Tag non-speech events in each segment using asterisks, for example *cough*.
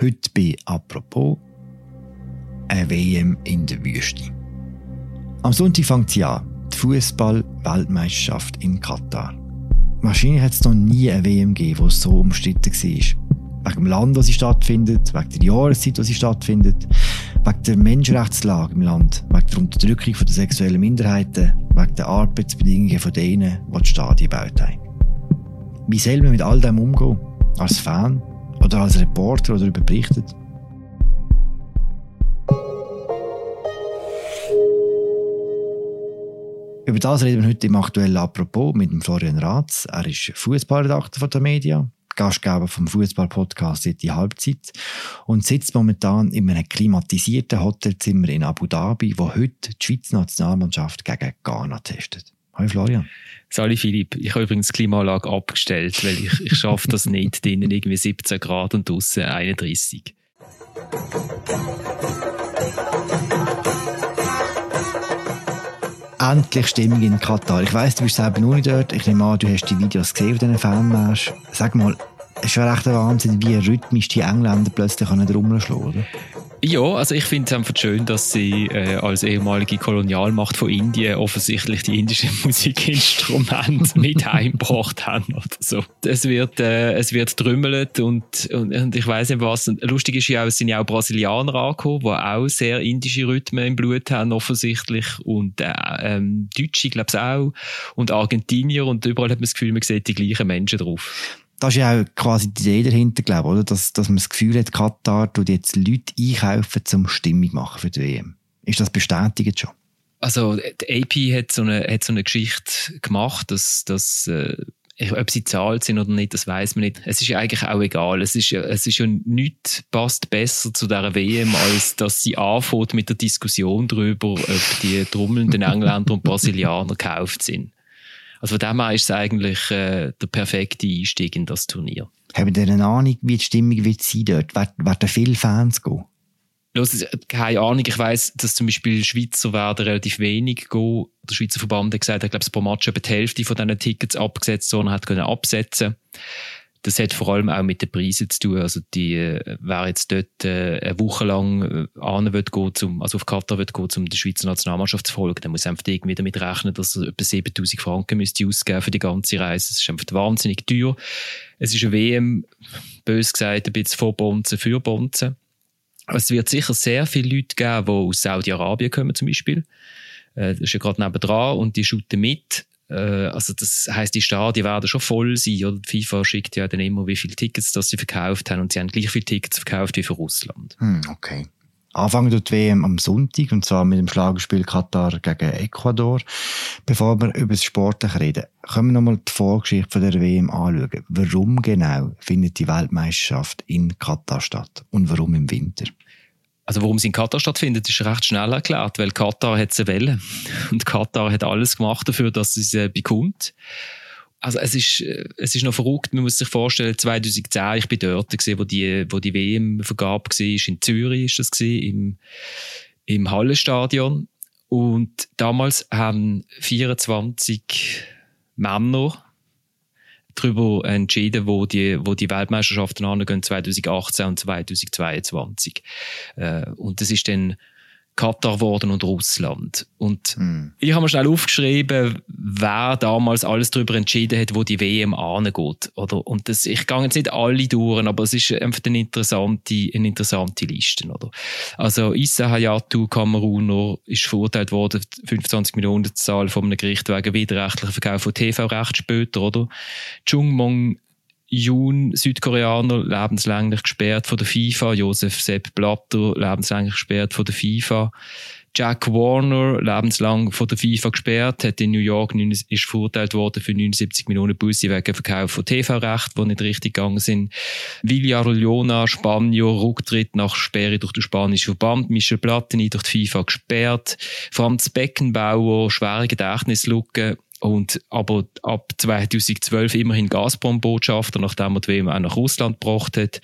Heute bei «Apropos» eine WM in der Wüste. Am Sonntag fängt sie an, die Fußball-Weltmeisterschaft in Katar. Wahrscheinlich hat es noch nie eine WM gegeben, die so umstritten war. Wegen dem Land, wo sie stattfindet, wegen der Jahreszeit, wo sie stattfindet, wegen der Menschenrechtslage im Land, wegen der Unterdrückung der sexuellen Minderheiten, wegen der Arbeitsbedingungen von denen, die die Stadien gebaut haben. Wie soll man mit all dem umgehen? Als Fan oder als Reporter, darüber berichtet? Über das reden wir heute im aktuellen Apropos mit dem Florian Ratz. Er ist Fußballredakteur von der Media, Gastgeber vom Fußball-Podcast die Halbzeit und sitzt momentan in einem klimatisierten Hotelzimmer in Abu Dhabi, wo heute die Schweizer Nationalmannschaft gegen Ghana testet. Hallo Florian. Sali Philipp, ich habe übrigens die Klimaanlage abgestellt, weil ich, ich schaffe das nicht, drinnen irgendwie 17 Grad und draußen 31. Endlich Stimmung in Katar. Ich weiss, du bist selber noch nicht dort. Ich nehme an, du hast die Videos gesehen von diesen Fanmarsch. Sag mal, es ist schon recht ein Wahnsinn, wie rhythmisch die Engländer plötzlich an den Rummel schlagen, oder? Ja, also ich finde es einfach schön, dass sie äh, als ehemalige Kolonialmacht von Indien offensichtlich die indischen *laughs* Musikinstrumente *laughs* mit heimgebracht haben oder so. Es wird, äh, es wird trümmelt und, und, und ich weiß nicht was. Und lustig ist ja auch, es sind ja auch Brasilianer angekommen, die auch sehr indische Rhythmen im Blut haben offensichtlich und äh, ähm, Deutsche, glaube ich auch und Argentinier und überall hat man das Gefühl, man sieht die gleichen Menschen drauf das ist ja auch quasi die Idee dahinter, glaube ich, oder? Dass, dass man das Gefühl hat, Katar tut jetzt Leute einkaufen, um Stimmung machen für die WM. Ist das bestätigt schon? Also, die AP hat so eine, hat so eine Geschichte gemacht, dass, dass, äh, ob sie zahlt sind oder nicht, das weiß man nicht. Es ist ja eigentlich auch egal. Es ist es ist ja nichts passt besser zu dieser WM, als dass sie anfängt mit der Diskussion darüber, ob die trommelnden Engländer und Brasilianer gekauft sind. Also von dem her ist es eigentlich äh, der perfekte Einstieg in das Turnier. Haben ihr eine Ahnung, wie die Stimmung wird sein dort? Werden viele Fans gehen? Los, keine Ahnung. Ich weiss, dass zum Beispiel Schweizer werden relativ wenig gehen. Der Schweizer Verband hat gesagt, er glaube, pro Match etwa die Hälfte von diesen Tickets abgesetzt, sondern hat können absetzen das hat vor allem auch mit den Preisen zu tun. Also die, äh, wer jetzt dort äh, eine Woche lang äh, an wird gehen, zum, also auf Katar wird gehen, um der Schweizer Nationalmannschaft zu folgen, der muss einfach irgendwie damit rechnen, dass er etwa 7000 Franken müsste ausgeben für die ganze Reise. Das ist einfach wahnsinnig teuer. Es ist eine WM, bös gesagt, ein bisschen vor Bonzen, für Bonzen. Es wird sicher sehr viele Leute geben, die aus Saudi-Arabien kommen zum Beispiel. Äh, das ist ja gerade nebenan und die shooten mit. Äh, also das heißt, die Stadien werden schon voll sein. Oder? Die FIFA schickt ja dann immer, wie viele Tickets das sie verkauft haben und sie haben gleich viele Tickets verkauft wie für Russland. Hm, okay. Anfangen die WM am Sonntag, und zwar mit dem Schlagerspiel Katar gegen Ecuador. Bevor wir über das Sportliche reden, können wir nochmal die Vorgeschichte der WM anschauen. Warum genau findet die Weltmeisterschaft in Katar statt? Und warum im Winter? Also warum sie in Katar stattfindet, ist recht schnell erklärt, weil Katar hat sie wollen. Und Katar hat alles gemacht dafür, dass sie sie bekommt. Also es ist, es ist noch verrückt, man muss sich vorstellen, 2010, ich bin dort gewesen, wo die, wo die WM-Vergabe war, in Zürich ist das gewesen, im, im Hallenstadion. Und damals haben 24 Männer darüber entschieden, wo die, wo die Weltmeisterschaften angehen, 2018 und 2022. Äh, und das ist dann Katar geworden und Russland. Und hm. ich habe mir schnell aufgeschrieben, wer damals alles darüber entschieden hat, wo die WM angeht. Oder? Und das, ich gehe jetzt nicht alle durch, aber es ist einfach eine interessante, eine interessante Liste. Oder? Also Issa Hayatu, Kameruner, ist verurteilt worden, 25 Millionen Zahl von einem Gericht wegen widerrechtlicher Verkauf von TV-Recht später. Oder? Chung Mong Jun, Südkoreaner, lebenslänglich gesperrt von der FIFA. Josef Sepp Blatter, lebenslänglich gesperrt von der FIFA. Jack Warner, lebenslang von der FIFA gesperrt, hat in New York ist verurteilt worden für 79 Millionen Busse wegen Verkauf von TV-Recht, die nicht richtig gegangen sind. Villar Leona, Spanier, Rücktritt nach Sperre durch den spanischen Verband. Michel Platini durch die FIFA gesperrt. Franz Beckenbauer, schwere Gedächtnislücke und aber ab 2012 immerhin Gazprom-Botschafter, nachdem er die WM auch nach Russland gebracht hat.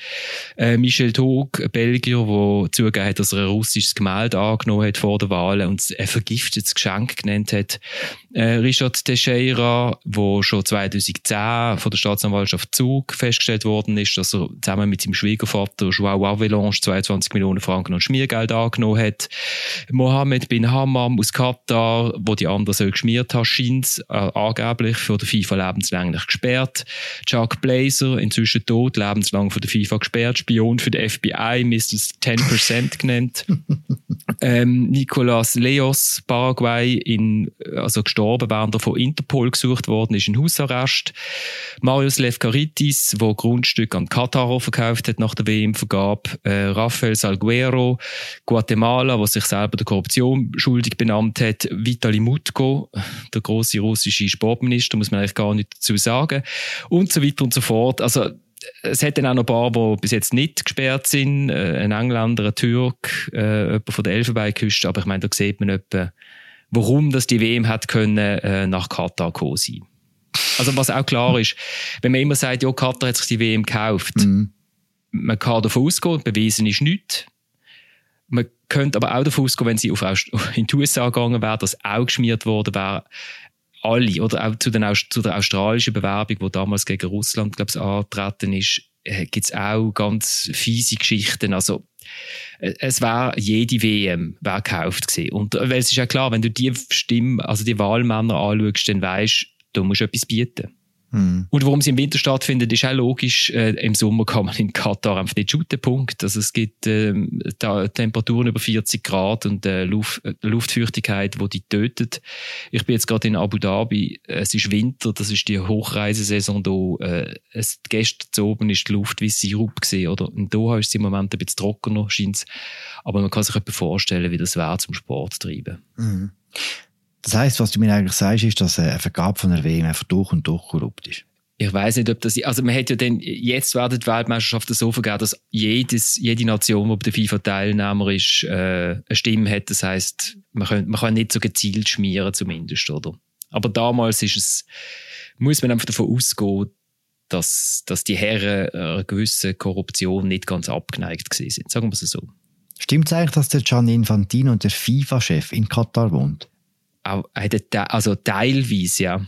Äh, Michel Tog, Belgier, der zugegeben hat, dass er ein russisches Gemälde angenommen hat vor der Wahl und ein vergiftetes Geschenk genannt hat. Äh, Richard Teixeira, wo schon 2010 von der Staatsanwaltschaft Zug festgestellt worden ist, dass er zusammen mit seinem Schwiegervater Joao Avalanche 22 Millionen Franken an Schmiergeld angenommen hat. Mohammed bin Hammam aus Katar, wo die anderen so geschmiert hat, scheint angeblich für die FIFA lebenslänglich gesperrt. Chuck Blazer, inzwischen tot, lebenslang von der FIFA gesperrt, Spion für die FBI, Mr. 10% genannt. *laughs* ähm, Nicolas Leos, Paraguay, in, also gestorben, während er von Interpol gesucht worden ist, in Hausarrest. Marius Lefkaritis, wo Grundstück an Katar verkauft hat nach der WM-Vergabe. Äh, Rafael Salguero, Guatemala, wo sich selber der Korruption schuldig benannt hat. Vitali Mutko, der große russische Sportminister, muss man eigentlich gar nicht dazu sagen. Und so weiter und so fort. Also, es hat dann auch noch ein paar, die bis jetzt nicht gesperrt sind. Äh, ein Engländer, ein Türk, äh, jemand von der Elfenbeinküste. Aber ich meine, da sieht man etwa, warum das die WM hat können, äh, nach Katar kommen sein. Also was auch klar ist, wenn man immer sagt, ja, Katar hat sich die WM gekauft, mhm. man kann davon ausgehen, bewiesen ist nichts. Man könnte aber auch davon ausgehen, wenn sie auf, *laughs* in die USA gegangen wäre, dass auch geschmiert worden wäre, alle, oder auch zu, den, zu der australischen Bewerbung, die damals gegen Russland, glaube ich, angetreten ist, äh, gibt es auch ganz fiese Geschichten. Also, äh, es war jede WM wär gekauft gewesen. Und äh, weil es ist ja klar, wenn du die Stimmen, also die Wahlmänner anschaust, dann weißt du, musst etwas bieten. Mhm. Und warum sie im Winter stattfindet, ist auch logisch. Äh, Im Sommer kann man in Katar einfach nicht shooten, Punkt. Also es gibt äh, da Temperaturen über 40 Grad und äh, Luft, äh, Luftfeuchtigkeit, wo die tötet. Ich bin jetzt gerade in Abu Dhabi. Es ist Winter, das ist die Hochreisesaison da. Äh, es, gestern oben ist die Luft wie Sirup gesehen, oder? In Doha ist es im Moment ein bisschen trockener, scheint Aber man kann sich etwas vorstellen, wie das wäre zum Sport treiben. Mhm. Das heißt, was du mir eigentlich sagst, ist, dass eine Vergabe von einer WM einfach durch und durch korrupt ist. Ich weiß nicht, ob das, also man hat ja dann, jetzt werden die Weltmeisterschaften so vergeben, dass jedes, jede Nation, die bei der FIFA Teilnehmer ist, äh, eine Stimme hat. Das heißt, man kann, man kann nicht so gezielt schmieren, zumindest, oder? Aber damals ist es, muss man einfach davon ausgehen, dass, dass die Herren einer gewissen Korruption nicht ganz abgeneigt sind. Sagen wir es so. Stimmt es eigentlich, dass der Gianni Infantino, der FIFA-Chef, in Katar wohnt? Also teilweise, ja.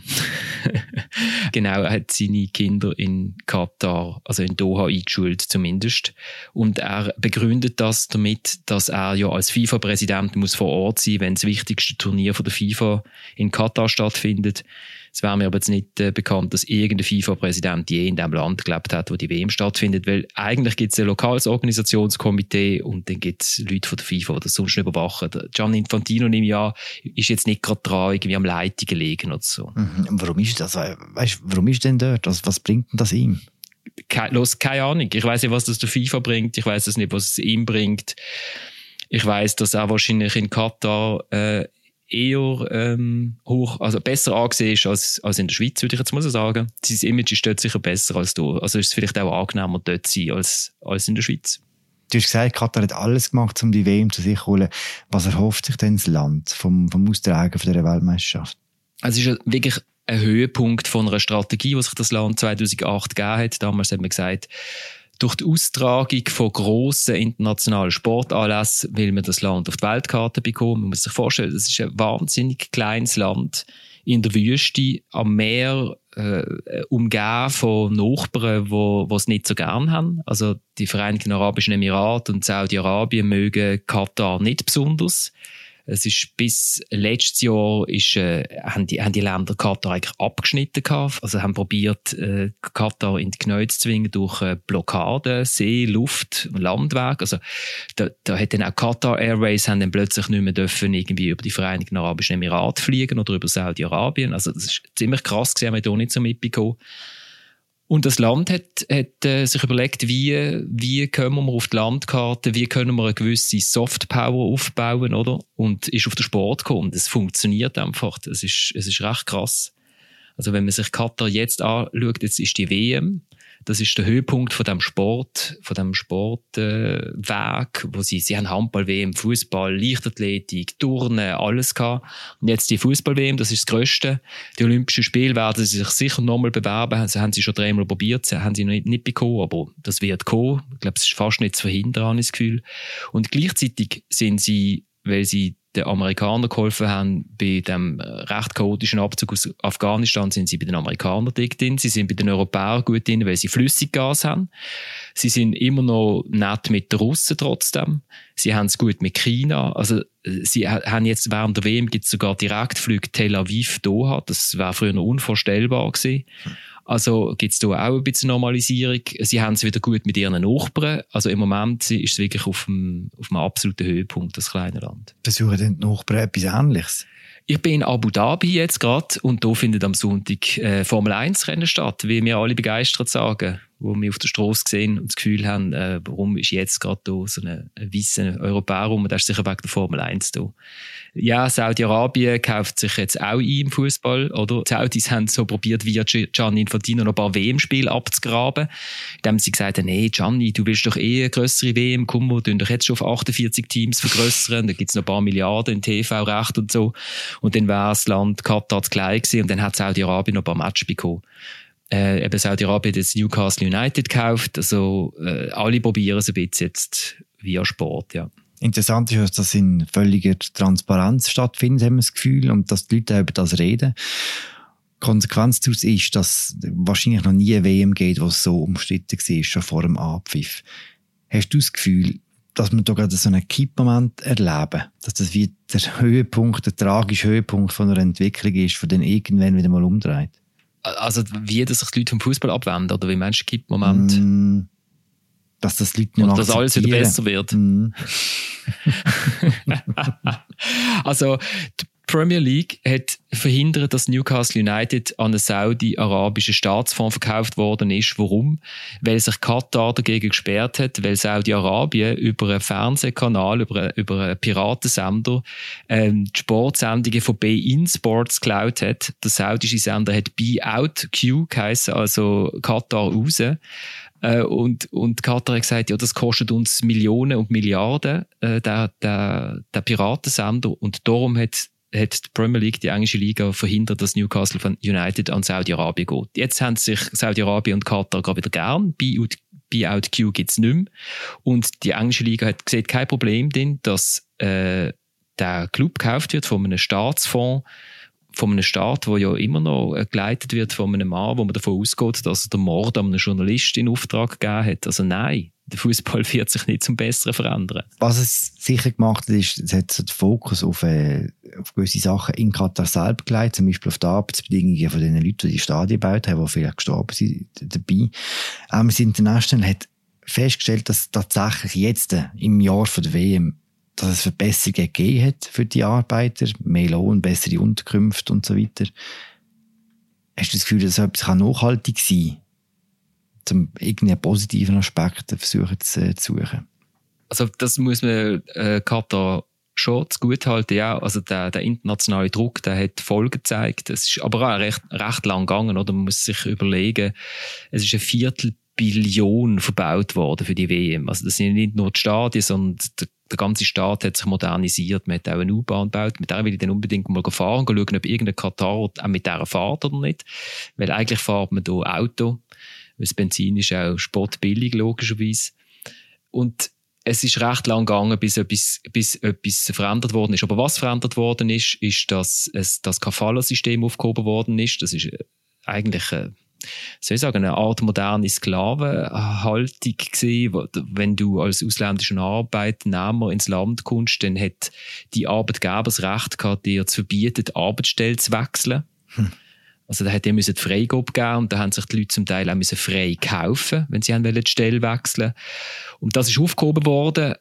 *laughs* genau, er hat seine Kinder in Katar, also in Doha eingeschult zumindest. Und er begründet das damit, dass er ja als FIFA-Präsident muss vor Ort sein, wenn das wichtigste Turnier von der FIFA in Katar stattfindet. Es wäre mir aber jetzt nicht äh, bekannt, dass irgendein FIFA-Präsident je in dem Land gelebt hat, wo die WM stattfindet, weil eigentlich gibt es ein lokales Organisationskomitee und dann gibt es Leute von der FIFA, die das sonst nicht überwachen. Gian Infantino im Jahr ist jetzt nicht gerade dran, irgendwie am Leitungen liegen oder so. Mhm. Warum ist das? Weißt, warum ist denn dort? Was, was bringt denn das ihm? Keine, los, keine Ahnung. Ich weiß nicht, was das der FIFA bringt. Ich weiß nicht, was es ihm bringt. Ich weiß, dass er wahrscheinlich in Katar äh, eher ähm, hoch, also besser angesehen ist als, als in der Schweiz, würde ich jetzt mal so sagen. Sein Image ist dort sicher besser als du. Also ist es vielleicht auch angenehmer dort zu sein als, als in der Schweiz. Du hast gesagt, Katar hat alles gemacht, um die WM zu sich zu holen. Was erhofft sich denn das Land vom, vom Austragen von dieser Weltmeisterschaft? Also es ist wirklich ein Höhepunkt von einer Strategie, die sich das Land 2008 gegeben hat. Damals hat man gesagt, durch die Austragung von grossen internationalen Sportanlässen will man das Land auf die Weltkarte bekommen. Man muss sich vorstellen, das ist ein wahnsinnig kleines Land in der Wüste, am Meer, äh, umgeben von Nachbarn, die es nicht so gern haben. Also die Vereinigten Arabischen Emirate und Saudi-Arabien mögen Katar nicht besonders. Es ist bis letztes Jahr ist, äh, haben, die, haben die Länder Katar eigentlich abgeschnitten gehabt. Also haben probiert, äh, Katar in die Knie zu zwingen durch äh, Blockaden, See, Luft, Landweg. Also da, da hat dann auch Qatar Airways haben dann plötzlich nicht mehr dürfen irgendwie über die Vereinigten Arabischen Emirate fliegen oder über Saudi-Arabien. Also das ist ziemlich krass gewesen, haben wir da nicht so mitbekommen. Und das Land hat, hat äh, sich überlegt, wie, wie kommen wir auf die Landkarte, wie können wir eine gewisse Softpower aufbauen, oder? Und ist auf den Sport gekommen. Das funktioniert einfach. Es ist, es ist recht krass. Also wenn man sich Katar jetzt anschaut, jetzt ist die WM, das ist der Höhepunkt von dem Sport, von dem Sportweg, äh, wo sie, sie haben Handball, WM, Fußball, Leichtathletik, Turnen, alles gehabt. Und jetzt die Fußball-WM, das ist das Größte. Die Olympischen Spiele werden sie sich sicher nochmal bewerben. Das haben sie schon dreimal probiert, haben sie noch nicht, nicht bekommen, aber das wird kommen. Ich glaube, es ist fast nicht zu verhindern, habe ich das Gefühl. Und gleichzeitig sind sie, weil sie den Amerikanern geholfen haben bei dem recht chaotischen Abzug aus Afghanistan, sind sie bei den Amerikanern dick drin. Sie sind bei den Europäern gut drin, weil sie Flüssiggas haben. Sie sind immer noch nett mit den Russen trotzdem. Sie haben es gut mit China. Also, sie haben jetzt während der WM gibt sogar Direktflüge Tel Aviv Doha. Das wäre früher noch unvorstellbar gewesen. Also gibt es da auch ein bisschen Normalisierung. Sie haben es wieder gut mit ihren Nachbarn. Also im Moment ist es wirklich auf dem, auf dem absoluten Höhepunkt, das kleine Land. Versuchen denn die Nachbarn etwas Ähnliches? Ich bin in Abu Dhabi jetzt gerade und da findet am Sonntag äh, Formel 1 Rennen statt, wie wir alle begeistert sagen wo wir auf der Straße sehen und das Gefühl haben, äh, warum ist jetzt gerade da so ein weißer Europäer rum, das ist sicher wegen der Formel 1 da. Ja, Saudi-Arabien kauft sich jetzt auch ein im Fußball, oder? Die Saudis haben so probiert, via Gianni Infantino noch ein paar WM-Spiele abzugraben, indem sie gesagt haben, nee, Gianni, du willst doch eh eine grössere WM, komm, wir tun doch jetzt schon auf 48 Teams vergrössern, da gibt's noch ein paar Milliarden in TV-Recht und so. Und dann wäre das Land Katar das gleich gewesen und dann hat Saudi-Arabien noch ein paar Matches bekommen äh, eben Saudi-Arabien das Newcastle United gekauft. Also äh, alle probieren es ein bisschen jetzt via Sport, ja. Interessant ist, dass das in völliger Transparenz stattfindet, haben wir das Gefühl, und dass die Leute über das reden. Konsequenz daraus ist, dass wahrscheinlich noch nie eine WM geht, was so umstritten war, schon vor dem Abpfiff. Hast du das Gefühl, dass wir da gerade so einen Kippmoment erleben, dass das wie der Höhepunkt, der tragische Höhepunkt von einer Entwicklung ist, von den irgendwann wieder mal umdreht? Also wie dass sich die Leute vom Fußball abwenden oder wie Menschen gibt Moment. Mm, dass das Leute nicht Und dass alles wieder besser wird. Mm. *laughs* also die Premier League hat verhindert, dass Newcastle United an einen saudi-arabischen Staatsfonds verkauft worden ist. Warum? Weil sich Katar dagegen gesperrt hat, weil Saudi-Arabien über einen Fernsehkanal, über über einen Piratensender, ähm, die Sportsendungen von Be-In Sports geklaut hat. Der saudische Sender hat Be-Out Q geheißen, also Katar raus. Äh, und, und Katar hat gesagt, ja, das kostet uns Millionen und Milliarden, äh, der, der, der Piratensender. Und darum hat hat die Premier League, die englische Liga, verhindert, dass Newcastle von United an Saudi-Arabien geht. Jetzt haben sich Saudi-Arabien und Katar gerade wieder gern. Buyout Q gibt es nicht mehr. Und die englische Liga hat sieht kein Problem drin, dass äh, der Club gekauft wird von einem Staatsfonds, von einem Staat, der ja immer noch äh, geleitet wird von einem Mann, wo man davon ausgeht, dass er den Mord an einem Journalist in Auftrag gegeben hat. Also nein, der Fußball *laughs* wird sich nicht zum Besseren verändern. Was es sicher gemacht hat, ist, es hat so den Fokus auf, äh, auf gewisse Sachen in Katar selbst gelegt, zum Beispiel auf die Arbeitsbedingungen von den Leuten, die die Stadien gebaut haben, die vielleicht gestorben sind dabei. Amnesty International hat festgestellt, dass tatsächlich jetzt äh, im Jahr von der WM dass es Verbesserungen gegeben hat für die Arbeiter, mehr Lohn, bessere Unterkünfte und so weiter. Hast du das Gefühl, dass etwas nachhaltig sein kann? Um irgendeinen positiven Aspekt versuchen zu, äh, zu suchen. Also das muss man äh, Katar schon zu gut halten, ja. Also der, der internationale Druck, der hat Folgen gezeigt. Es ist aber auch recht, recht lang gegangen, oder? Man muss sich überlegen, es ist ein Viertelbillion verbaut worden für die WM. Also das sind nicht nur die Stadien, sondern der, der ganze Staat hat sich modernisiert. Man hat auch eine U-Bahn gebaut. Mit der will ich dann unbedingt mal fahren und schauen, ob irgendein Katar auch mit der fährt oder nicht. Weil eigentlich fährt man hier Auto das Benzin ist auch spottbillig, logischerweise. Und es ist recht lang gegangen, bis etwas, bis etwas verändert worden ist. Aber was verändert worden ist, ist, dass es, das Kafala-System aufgehoben worden ist. Das ist äh, eigentlich, äh, soll ich sagen, eine Art moderne Sklavenhaltung gewesen. Wenn du als ausländischer Arbeitnehmer ins Land kommst, dann hat die Arbeitgeber das Recht gehabt, dir zu verbieten, die Arbeitsstelle zu wechseln. Hm. Also da hat er müssen Freigabe geben und da haben sich die Leute zum Teil auch frei kaufen, wenn sie die Stelle wechseln. Und das ist aufgehoben worden.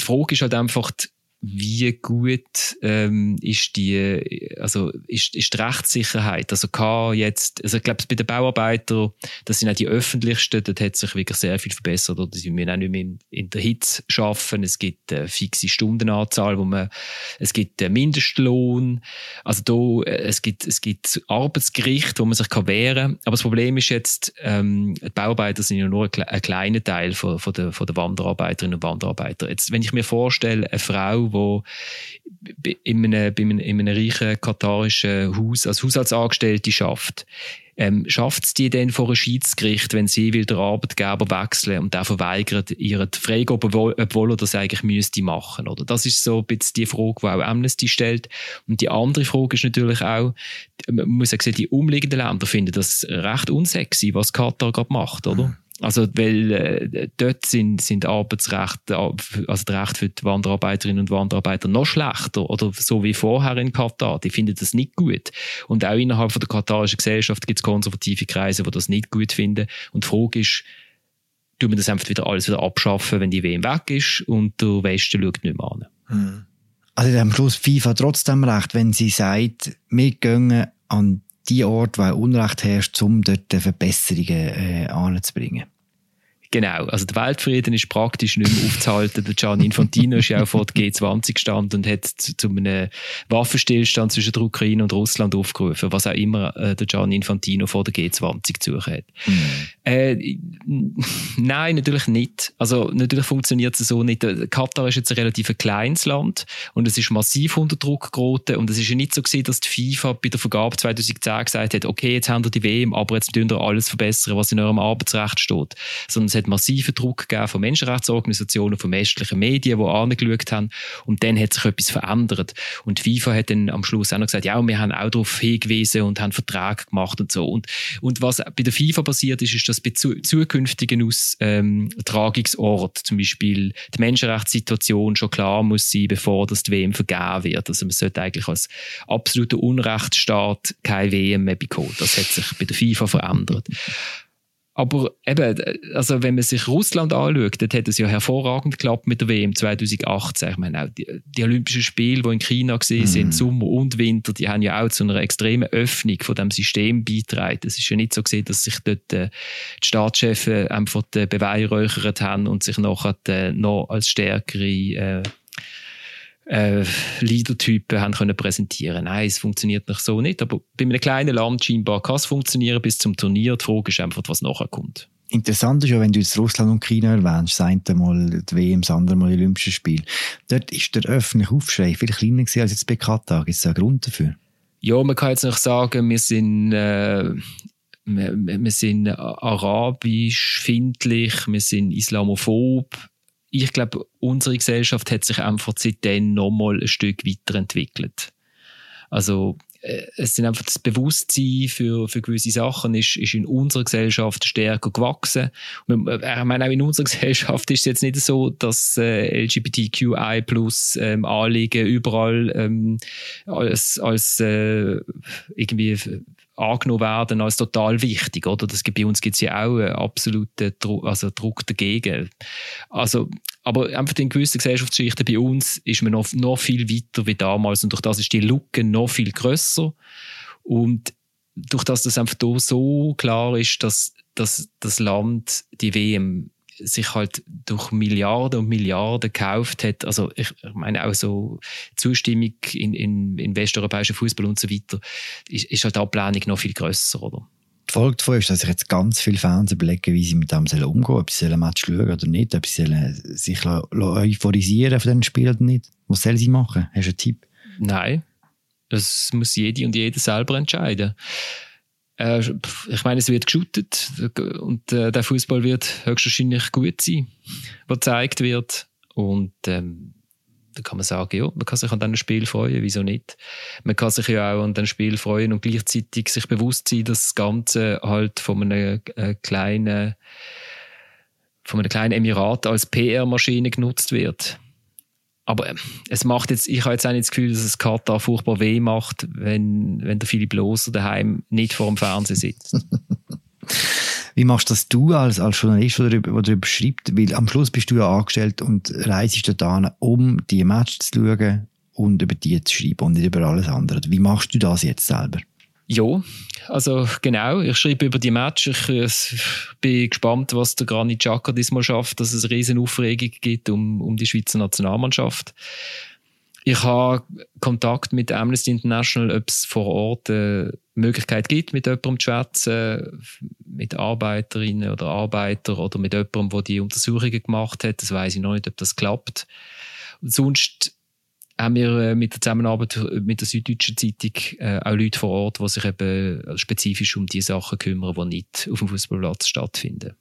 Die Frage ist halt einfach, wie gut ähm, ist die, also ist, ist die Rechtssicherheit? Also kann jetzt, also ich glaube, bei den Bauarbeitern, das sind auch die öffentlichsten, dort hat sich wirklich sehr viel verbessert. Oder sie müssen auch nicht mehr in, der Hitze arbeiten. Es gibt eine fixe Stundenanzahl, wo man, es gibt einen Mindestlohn. Also da, äh, es gibt, es gibt Arbeitsgericht, wo man sich kann wehren. Aber das Problem ist jetzt, ähm, die Bauarbeiter sind ja nur ein, ein kleiner Teil von, von, der, von der Wanderarbeiterinnen und Wanderarbeiter. Jetzt, wenn ich mir vorstelle, eine Frau, Frau, die in einem, in einem, in einem reichen katarischen Haus als Haushaltsangestellte schafft. ähm, schafft es die denn vor einem Schiedsgericht, wenn sie will den Arbeitgeber wechseln und der verweigert ihre Freigabe, obwohl er das eigentlich müsste machen, oder? Das ist so ein bisschen die Frage, die auch Amnesty stellt. Und die andere Frage ist natürlich auch, man muss ja sehen, die umliegenden Länder finden das recht unsexy, was Katar gerade macht, oder? Mhm. Also, weil äh, dort sind, sind Arbeitsrechte, also die Rechte für die Wanderarbeiterinnen und Wanderarbeiter noch schlechter oder so wie vorher in Katar. Die finden das nicht gut. Und auch innerhalb von der katarischen Gesellschaft gibt es konservative Kreise, die das nicht gut finden. Und die Frage ist, tun wir das einfach wieder alles wieder abschaffen, wenn die WM weg ist und der Westen schaut nicht mehr an. Hm. Also am Schluss FIFA trotzdem recht, wenn sie sagt, wir gehen an die Ort, wo Unrecht herrscht, um dort Verbesserungen äh, anzubringen. Genau, also der Weltfrieden ist praktisch nicht mehr aufzuhalten. Der Gian Infantino ist ja auch vor der G20 gestanden und hat zu, zu einem Waffenstillstand zwischen der Ukraine und Russland aufgerufen, was auch immer äh, der Gian Infantino vor der G20 zu suchen hat. Mhm. Äh, nein, natürlich nicht. Also natürlich funktioniert es so nicht. Katar ist jetzt ein relativ kleines Land und es ist massiv unter Druck geraten und es ist ja nicht so gewesen, dass die FIFA bei der Vergabe 2010 gesagt hat, okay, jetzt haben wir die WM, aber jetzt tun wir alles verbessern, was in eurem Arbeitsrecht steht. Sondern hat massiven Druck gegeben von Menschenrechtsorganisationen, von westlichen Medien, die angeschaut haben. Und dann hat sich etwas verändert. Und FIFA hat dann am Schluss auch noch gesagt, ja, wir haben auch darauf hingewiesen und haben Verträge gemacht und so. Und, und was bei der FIFA passiert ist, ist, dass bei zu, zukünftigen Austragungsorten, ähm, zum Beispiel die Menschenrechtssituation schon klar muss sein, bevor das die WM vergeben wird. Also man sollte eigentlich als absoluter Unrechtsstaat keine WM mehr bekommen. Das hat sich bei der FIFA verändert. Aber eben, also wenn man sich Russland anschaut, dort hat es ja hervorragend geklappt mit der WM 2018. Ich meine, auch die, die Olympischen Spiele, die in China gesehen sind, mm. Sommer und Winter, die haben ja auch zu einer extremen Öffnung von dem System beigetragen. Es ist ja nicht so gesehen, dass sich dort äh, die Staatschefs einfach äh, beweihräuchert haben und sich nachher äh, noch als stärkere äh, äh, Leadertypen haben können präsentieren. Nein, es funktioniert nicht so nicht. Aber bei einem kleinen Land scheinbar kann es funktionieren bis zum Turnier. Die Frage ist einfach, was nachher kommt. Interessant ist ja, wenn du jetzt Russland und China erwähnst, das eine Mal die WM, das andere Mal die Olympischen Spiele. Dort ist der öffentliche Aufschrei viel kleiner gewesen als jetzt bei Katar. Gibt es einen Grund dafür? Ja, man kann jetzt nicht sagen, wir sind, äh, wir, wir sind arabisch findlich, wir sind islamophob ich glaube, unsere Gesellschaft hat sich einfach seitdem nochmal ein Stück weiterentwickelt. Also, äh, es sind einfach das Bewusstsein für, für gewisse Sachen ist, ist in unserer Gesellschaft stärker gewachsen. Äh, ich meine, auch in unserer *laughs* Gesellschaft ist es jetzt nicht so, dass äh, LGBTQI plus ähm, Anliegen überall ähm, als, als äh, irgendwie angenommen werden als total wichtig, oder? Das, bei uns gibt es ja auch einen absoluten Druck, also Druck dagegen. Also, aber einfach in gewissen Gesellschaftsschichten bei uns ist man noch, noch viel weiter wie damals und durch das ist die Lücke noch viel grösser und durch das das einfach so klar ist, dass, dass das Land die WM sich halt durch Milliarden und Milliarden gekauft hat. Also ich, ich meine auch so Zustimmung in, in, in westeuropäischen Fußball und so weiter, ist, ist halt die Ablehnung noch viel grösser, oder? Die Folge davon ist, dass sich jetzt ganz viele Fans überlegen, wie sie mit dem umgehen sollen, ob sie ein Match schauen oder nicht, ob sie sich euphorisieren von diesen Spielen oder nicht. Was sollen sie machen? Hast du einen Tipp? Nein, das muss jede und jeder selber entscheiden. Äh, ich meine, es wird geschootet und äh, der Fußball wird höchstwahrscheinlich gut sein, was gezeigt wird. Und ähm, da kann man sagen, ja, man kann sich an diesem Spiel freuen, wieso nicht? Man kann sich ja auch an diesem Spiel freuen und gleichzeitig sich bewusst sein, dass das Ganze halt von einem äh, kleinen von einem kleinen Emirat als PR-Maschine genutzt wird. Aber ähm, es macht jetzt, ich habe jetzt auch nicht das Gefühl, dass es Katar furchtbar weh macht, wenn, wenn der Philipp Loser daheim nicht vor dem Fernsehen sitzt. *laughs* Wie machst das du als, als Journalist, der darüber, darüber schreibt? Weil am Schluss bist du ja angestellt und reist dort um die Match zu schauen und über die zu schreiben und nicht über alles andere. Wie machst du das jetzt selber? Ja, also genau. Ich schreibe über die Match. Ich, äh, bin gespannt, was der Granit Xhaka diesmal schafft, dass es eine riesen Aufregung gibt um, um die Schweizer Nationalmannschaft. Ich habe Kontakt mit Amnesty International, ob es vor Ort eine Möglichkeit gibt, mit jemandem zu schwätzen, mit Arbeiterinnen oder Arbeitern oder mit jemandem, der die Untersuchungen gemacht hat. Das weiß ich noch nicht, ob das klappt. Und sonst haben wir äh, mit der Zusammenarbeit mit der Süddeutschen Zeitung äh, auch Leute vor Ort, die sich eben spezifisch um die Sachen kümmern, die nicht auf dem Fußballplatz stattfinden.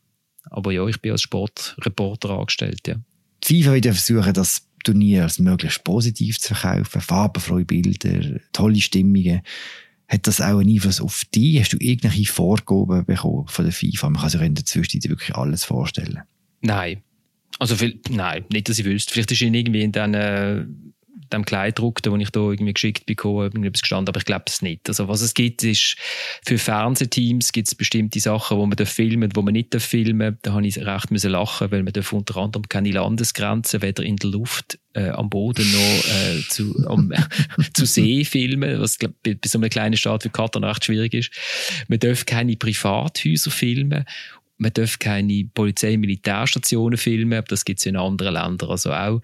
Aber ja, ich bin als Sportreporter angestellt, ja. Die FIFA wird versuchen, das Turnier als möglichst positiv zu verkaufen, farbenfreie Bilder, tolle Stimmungen. Hat das auch einen Einfluss auf dich? Hast du irgendwelche Vorgaben bekommen von der FIFA? Man kann sich in der Zwischenzeit wirklich alles vorstellen. Nein. Also, viel, nein, nicht, dass ich wüsste. Vielleicht ist irgendwie in diesen äh, dem Kleidruck, den ich da irgendwie geschickt bekommen irgendetwas gestanden, aber ich glaube es nicht. Also was es gibt, ist für Fernsehteams gibt es bestimmte Sachen, wo man filmen wo man nicht filmen Da habe ich recht müssen lachen, weil man darf unter anderem keine Landesgrenzen weder in der Luft, äh, am Boden noch äh, zu, um, *laughs* zu See filmen, was glaub, bei so einem kleinen Staat wie Katar recht schwierig ist. Man darf keine Privathäuser filmen man darf keine Polizei- und Militärstationen filmen, aber das gibt es in anderen Ländern also auch.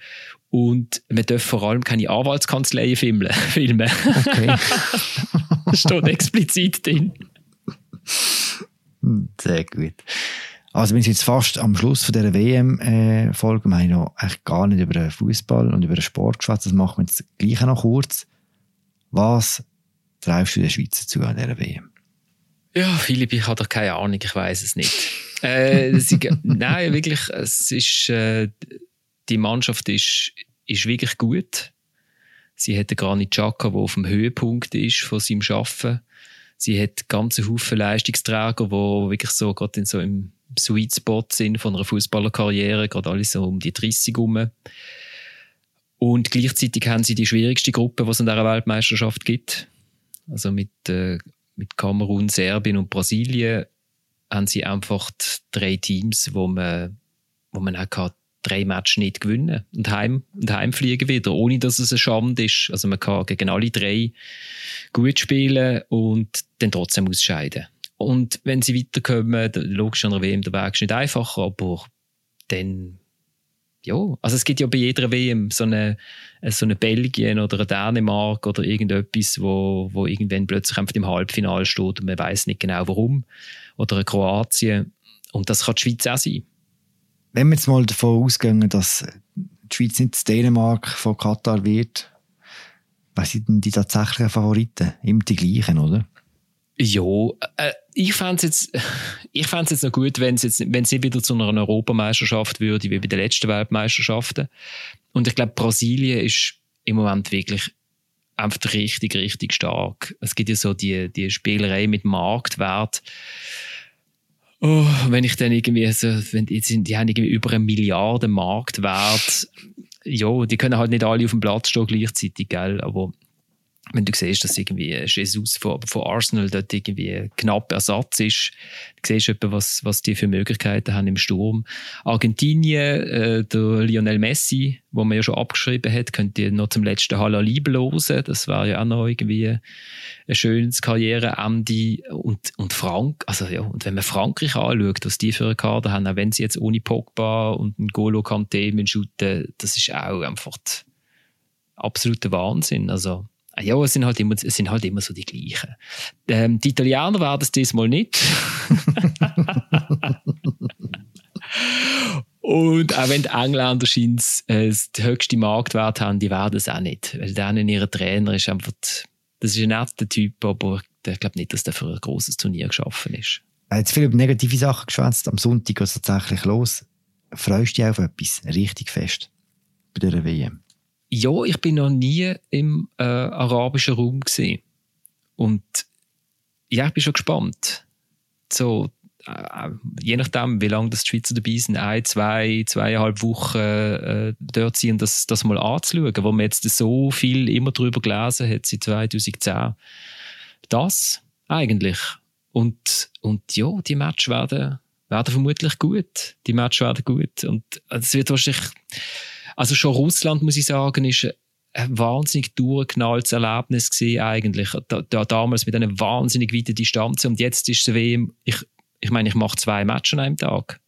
Und man darf vor allem keine Anwaltskanzleien *laughs* filmen. Okay. *laughs* das steht explizit drin. Sehr gut. Also wir sind jetzt fast am Schluss von dieser WM-Folge. Wir haben noch eigentlich gar nicht über den Fußball und über den Sport geschwätzt. Das machen wir jetzt gleich noch kurz. Was treibst du der Schweizer zu an dieser WM? Ja, Philipp, ich habe doch keine Ahnung, ich weiß es nicht. äh, sie, *laughs* nein, wirklich, es ist, äh, die Mannschaft ist, ist wirklich gut. Sie hat Granit Xhaka, der auf dem Höhepunkt ist von seinem Arbeiten. Sie hat ganze Haufen Leistungsträger, die wirklich so gerade in so im Sweet Spot sind von einer Fußballerkarriere, gerade alle so um die 30 herum. Und gleichzeitig haben sie die schwierigste Gruppe, die es in dieser Weltmeisterschaft gibt. Also mit, äh, mit Kamerun, Serbien und Brasilien haben sie einfach drei Teams, wo man, wo man auch drei Matches nicht gewinnen und, heim, und heimfliegen wieder, ohne dass es eine Schande ist. Also man kann gegen alle drei gut spielen und dann trotzdem ausscheiden. Und wenn sie weiterkommen, logisch an der WM, der Weg ist nicht einfach, aber dann, ja, also es gibt ja bei jeder WM so eine, so eine Belgien oder eine Dänemark oder irgendetwas, wo, wo irgendwann plötzlich einfach im Halbfinale steht und man weiß nicht genau warum. Oder eine Kroatien. Und das kann die Schweiz auch sein wenn wir jetzt mal davon ausgehen, dass die Schweiz nicht das Dänemark von Katar wird, was sind denn die tatsächlichen Favoriten? Immer die gleichen, oder? Ja, äh, ich fände es jetzt, *laughs* jetzt noch gut, wenn es jetzt, wieder zu einer Europameisterschaft würde, wie bei den letzten Weltmeisterschaften. Und ich glaube, Brasilien ist im Moment wirklich einfach richtig, richtig stark. Es gibt ja so die, die Spielerei mit Marktwert Oh, wenn ich dann irgendwie so, wenn die, sind, die haben irgendwie über eine Milliarde Marktwert. Ja, die können halt nicht alle auf dem Platz stehen gleichzeitig, gell? Aber wenn du siehst, dass irgendwie Jesus von, von Arsenal dort irgendwie knapp Ersatz ist, du siehst etwa, was, was die für Möglichkeiten haben im Sturm. Argentinien, äh, der Lionel Messi, wo man ja schon abgeschrieben hat, könnte noch zum letzten Halali blosen. Das war ja auch noch irgendwie ein schönes Karriereende. Und, und Frank, also ja, und wenn man Frankreich anschaut, was die für eine Kader haben, auch wenn sie jetzt ohne Pogba und ein Golo Kanté shooten, das ist auch einfach absoluter Wahnsinn. Also, ja, es sind halt immer, es sind halt immer so die gleichen. Ähm, die Italiener werden es diesmal nicht. *laughs* Und auch wenn die Engländer scheint äh, den höchsten Marktwert haben, die werden es auch nicht. Weil denen ihre Trainer ist einfach, das ist ein netter Typ, aber ich glaube nicht, dass der für ein großes Turnier geschaffen ist. Er hat viel über negative Sachen geschwätzt. Am Sonntag geht es tatsächlich los. Freust du dich auf etwas richtig fest bei der WM? Ja, ich bin noch nie im äh, arabischen Raum gesehen. Und ja, ich bin schon gespannt. So, äh, je nachdem, wie lange das die Schweizer dabei sind, ein, zwei, zweieinhalb Wochen äh, dort sind, das, das mal anzuschauen, wo man jetzt so viel immer drüber gelesen hat seit 2010. Das eigentlich. Und, und ja, die Matches werden, werden vermutlich gut. Die Matches werden gut. Und es wird wahrscheinlich also schon Russland, muss ich sagen, ist ein wahnsinnig durchgeknalltes Erlebnis gewesen, eigentlich. Da, da, damals mit einer wahnsinnig weiten Distanz. Und jetzt ist es wie, ich, ich meine, ich mache zwei Matches an einem Tag.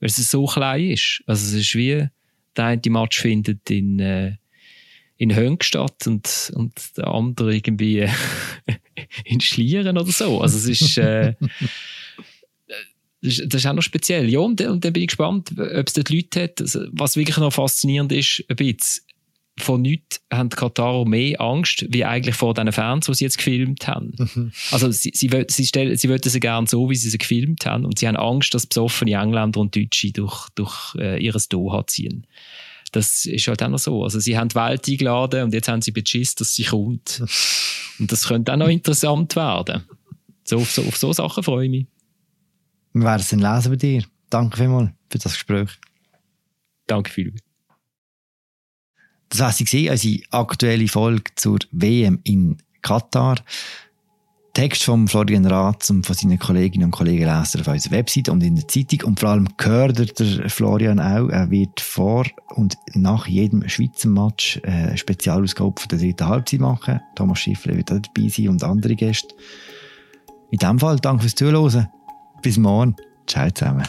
Weil es so klein ist. Also es ist wie, der eine Match findet in, äh, in Hönk statt und, und der andere irgendwie *laughs* in Schlieren oder so. Also es ist, äh, *laughs* das ist, auch noch speziell. Ja, und, und dann bin ich gespannt, ob es dort Leute hat. Also, was wirklich noch faszinierend ist, ein bisschen, vor nichts haben die Katarer mehr Angst, wie eigentlich vor diesen Fans, die sie jetzt gefilmt haben. Mhm. Also sie, sie, sie, stellen, sie wollten sie gerne so, wie sie sie gefilmt haben und sie haben Angst, dass besoffene Engländer und Deutsche durch, durch äh, ihres Doha ziehen. Das ist halt auch noch so. Also sie haben die Welt eingeladen und jetzt haben sie beschissen, dass sie kommt. *laughs* Und das könnte auch noch interessant werden. So, auf, so, auf so Sachen freue ich mich. Wir werden es dann lesen bei dir. Danke vielmals für das Gespräch. Danke vielmals. Das war sie, unsere aktuelle Folge zur WM in Katar. Text von Florian Ratz und von seinen Kolleginnen und Kollegen lesen auf unserer Website und in der Zeitung. Und vor allem gehört der Florian auch, er wird vor und nach jedem Schweizer Match eine Spezialausgabe von der dritten Halbzeit machen. Thomas Schiffler wird auch dabei sein und andere Gäste. In diesem Fall danke fürs Zuhören. Bis morgen. Ciao zusammen.